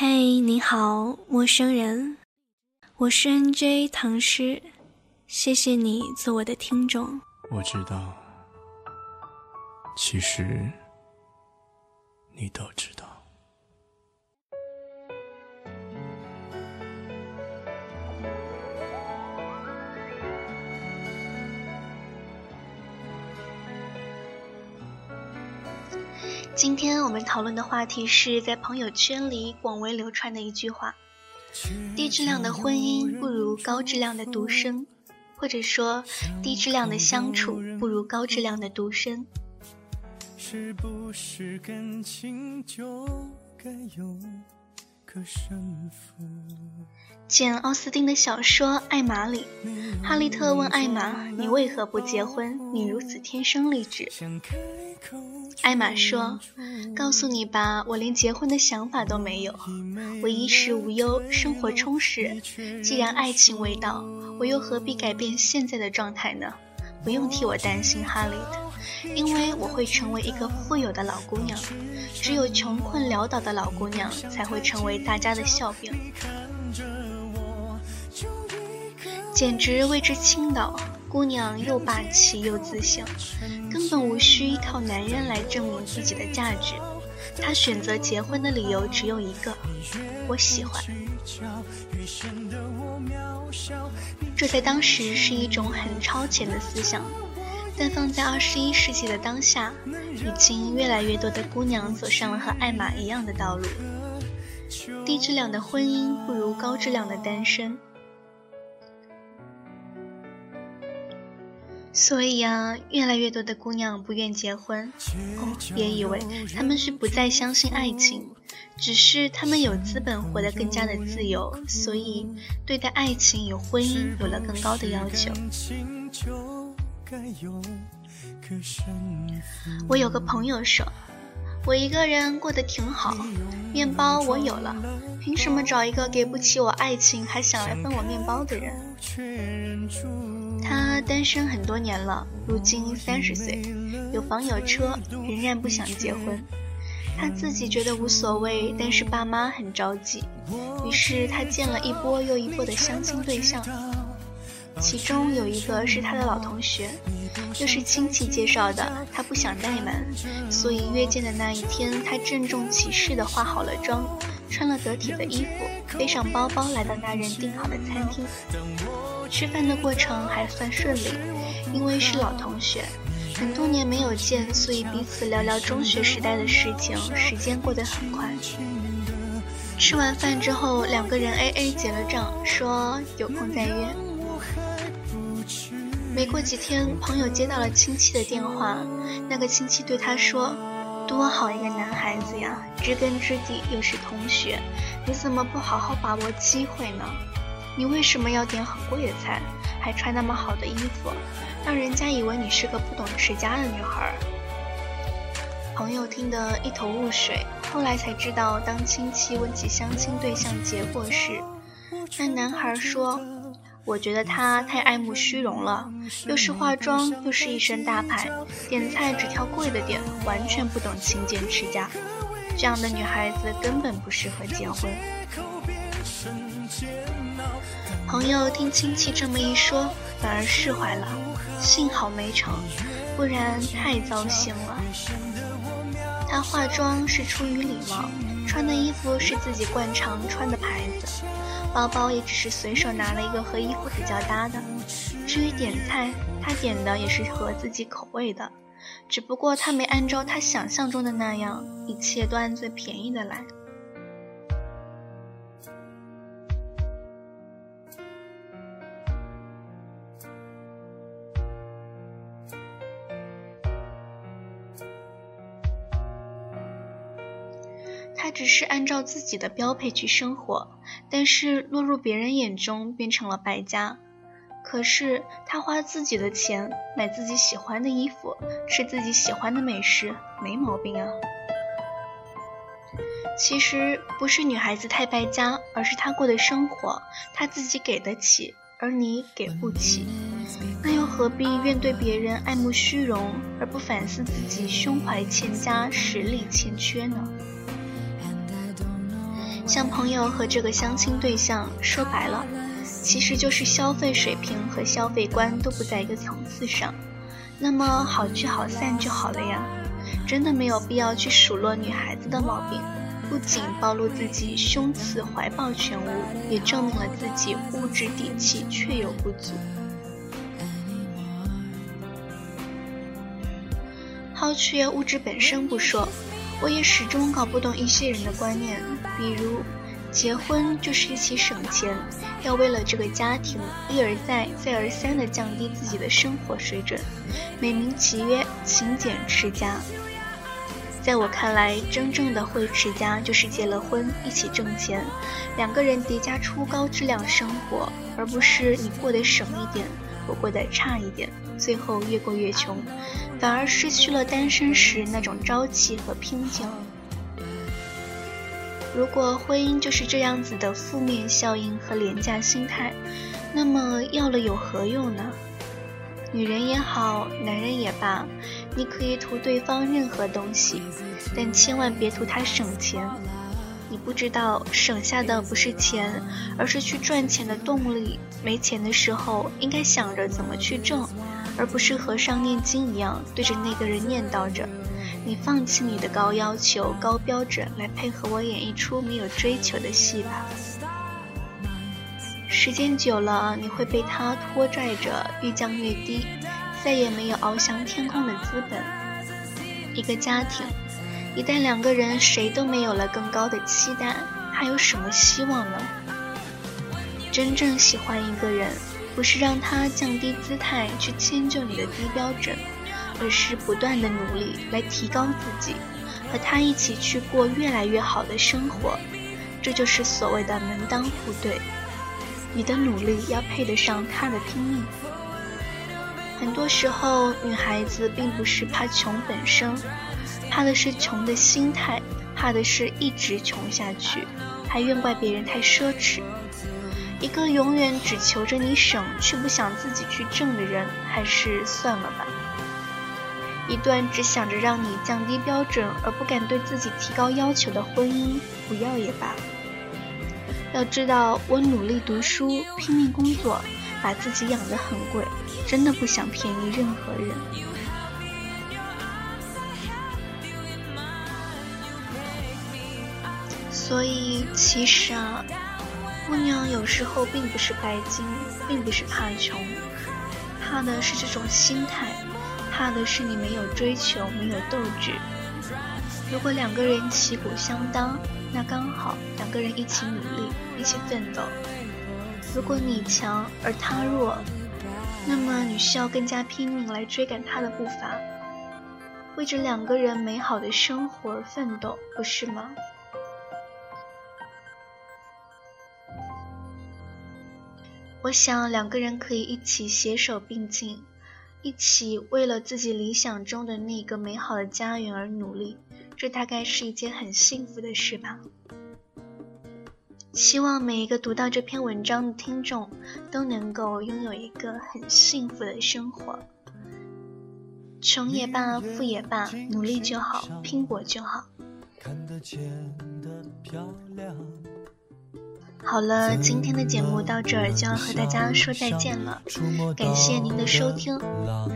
嘿，你好，陌生人，我是 NJ 唐诗，谢谢你做我的听众。我知道，其实你都知道。今天我们讨论的话题是在朋友圈里广为流传的一句话：低质量的婚姻不如高质量的独生，或者说低质量的相处不如高质量的独身。是不是感情就该有？简·奥斯汀的小说《艾玛》里，哈利特问艾玛：“你为何不结婚？你如此天生丽质。”艾玛说：“告诉你吧，我连结婚的想法都没有。我衣食无忧，生活充实。既然爱情未到，我又何必改变现在的状态呢？不用替我担心，哈利特，因为我会成为一个富有的老姑娘。只有穷困潦倒的老姑娘才会成为大家的笑柄，简直为之倾倒。”姑娘又霸气又自信，根本无需依靠男人来证明自己的价值。她选择结婚的理由只有一个：我喜欢。这在当时是一种很超前的思想，但放在二十一世纪的当下，已经越来越多的姑娘走上了和艾玛一样的道路。低质量的婚姻不如高质量的单身。所以啊，越来越多的姑娘不愿结婚。哦，别以为他们是不再相信爱情，只是他们有资本活得更加的自由，所以对待爱情有婚姻有了更高的要求。我有个朋友说，我一个人过得挺好，面包我有了，凭什么找一个给不起我爱情还想来分我面包的人？他单身很多年了，如今三十岁，有房有车，仍然不想结婚。他自己觉得无所谓，但是爸妈很着急，于是他见了一波又一波的相亲对象，其中有一个是他的老同学，又是亲戚介绍的。他不想怠慢，所以约见的那一天，他郑重其事地化好了妆，穿了得体的衣服，背上包包来到那人订好的餐厅。吃饭的过程还算顺利，因为是老同学，很多年没有见，所以彼此聊聊中学时代的事情，时间过得很快。吃完饭之后，两个人 A A 结了账，说有空再约。没过几天，朋友接到了亲戚的电话，那个亲戚对他说：“多好一个男孩子呀，知根知底，又是同学，你怎么不好好把握机会呢？”你为什么要点很贵的菜，还穿那么好的衣服，让人家以为你是个不懂持家的女孩？朋友听得一头雾水，后来才知道，当亲戚问起相亲对象结果时，那男孩说：“我觉得他太爱慕虚荣了，又是化妆，又是一身大牌，点菜只挑贵的点，完全不懂勤俭持家，这样的女孩子根本不适合结婚。”朋友听亲戚这么一说，反而释怀了，幸好没成，不然太糟心了。她化妆是出于礼貌，穿的衣服是自己惯常穿的牌子，包包也只是随手拿了一个和衣服比较搭的。至于点菜，他点的也是合自己口味的，只不过他没按照他想象中的那样，一切都按最便宜的来。只是按照自己的标配去生活，但是落入别人眼中变成了败家。可是他花自己的钱买自己喜欢的衣服，吃自己喜欢的美食，没毛病啊。其实不是女孩子太败家，而是她过的生活，她自己给得起，而你给不起。那又何必怨对别人爱慕虚荣，而不反思自己胸怀欠佳，实力欠缺呢？像朋友和这个相亲对象，说白了，其实就是消费水平和消费观都不在一个层次上。那么好聚好散就好了呀，真的没有必要去数落女孩子的毛病。不仅暴露自己胸次怀抱全无，也证明了自己物质底气确有不足。抛却物质本身不说，我也始终搞不懂一些人的观念，比如结婚就是一起省钱，要为了这个家庭一而再再而三的降低自己的生活水准，美名其曰勤俭持家。在我看来，真正的会持家就是结了婚一起挣钱，两个人叠加出高质量生活，而不是你过得省一点，我过得差一点，最后越过越穷，反而失去了单身时那种朝气和拼劲。如果婚姻就是这样子的负面效应和廉价心态，那么要了有何用呢？女人也好，男人也罢，你可以图对方任何东西，但千万别图他省钱。你不知道，省下的不是钱，而是去赚钱的动力。没钱的时候，应该想着怎么去挣，而不是和尚念经一样对着那个人念叨着：“你放弃你的高要求、高标准，来配合我演一出没有追求的戏吧。”时间久了，你会被他拖拽着越降越低，再也没有翱翔天空的资本。一个家庭，一旦两个人谁都没有了更高的期待，还有什么希望呢？真正喜欢一个人，不是让他降低姿态去迁就你的低标准，而是不断的努力来提高自己，和他一起去过越来越好的生活。这就是所谓的门当户对。你的努力要配得上他的拼命。很多时候，女孩子并不是怕穷本身，怕的是穷的心态，怕的是一直穷下去，还怨怪别人太奢侈。一个永远只求着你省，却不想自己去挣的人，还是算了吧。一段只想着让你降低标准，而不敢对自己提高要求的婚姻，不要也罢。要知道，我努力读书，拼命工作，把自己养得很贵，真的不想便宜任何人。所以，其实啊，姑娘有时候并不是拜金，并不是怕穷，怕的是这种心态，怕的是你没有追求，没有斗志。如果两个人旗鼓相当。那刚好两个人一起努力，一起奋斗。如果你强而他弱，那么你需要更加拼命来追赶他的步伐，为着两个人美好的生活而奋斗，不是吗？我想两个人可以一起携手并进，一起为了自己理想中的那个美好的家园而努力。这大概是一件很幸福的事吧。希望每一个读到这篇文章的听众都能够拥有一个很幸福的生活。穷也罢，富也罢，努力就好，拼搏就好。看得见的漂亮。好了，今天的节目到这儿就要和大家说再见了，感谢您的收听。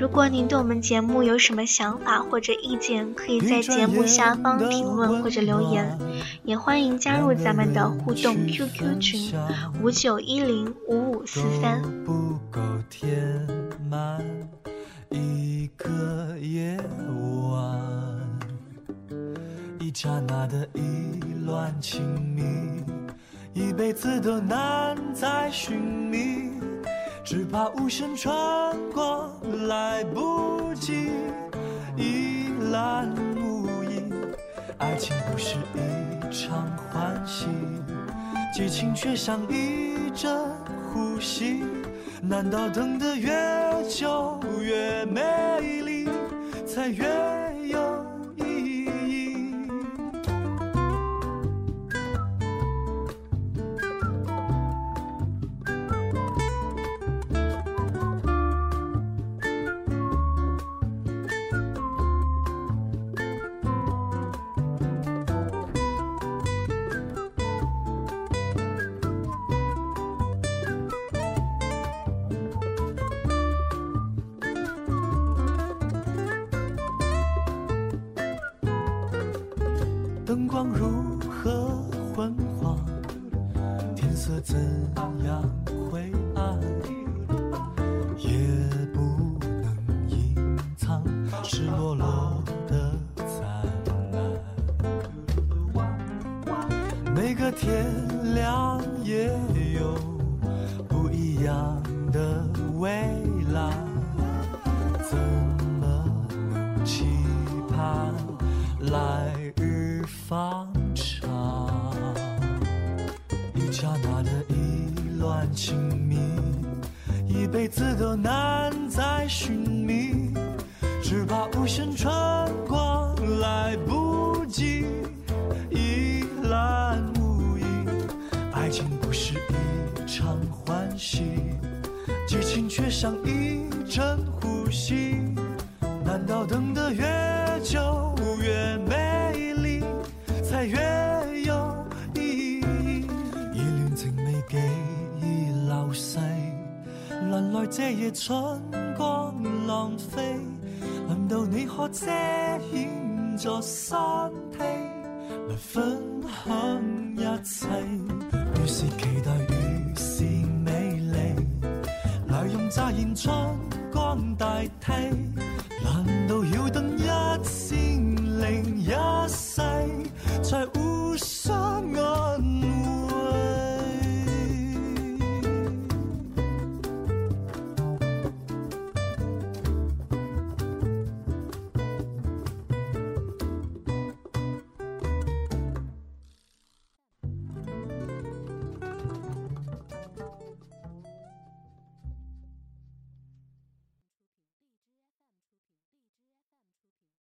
如果您对我们节目有什么想法或者意见，可以在节目下方评论或者留言，也欢迎加入咱们的互动 QQ 群五九一零五五四三。一刹那的意乱情迷。一辈子都难再寻觅，只怕无声穿过来不及，一览无遗。爱情不是一场欢喜，激情却像一阵呼吸。难道等得越久越美丽，才越灯光如何昏黄，天色怎样灰暗，也不能隐藏赤裸裸的灿烂。每个天亮也有不一样的未来，怎么能期盼来日方长？一刹那的意乱情迷，一辈子都难再寻觅，只怕无限春光来不及一览无遗。爱情不是一场欢喜，激情却像一阵呼吸。难道等得越久借夜春光浪费难道你可遮掩着身体来分享一切越是期待越是美丽来用乍现春光代替难道要等一千零一世才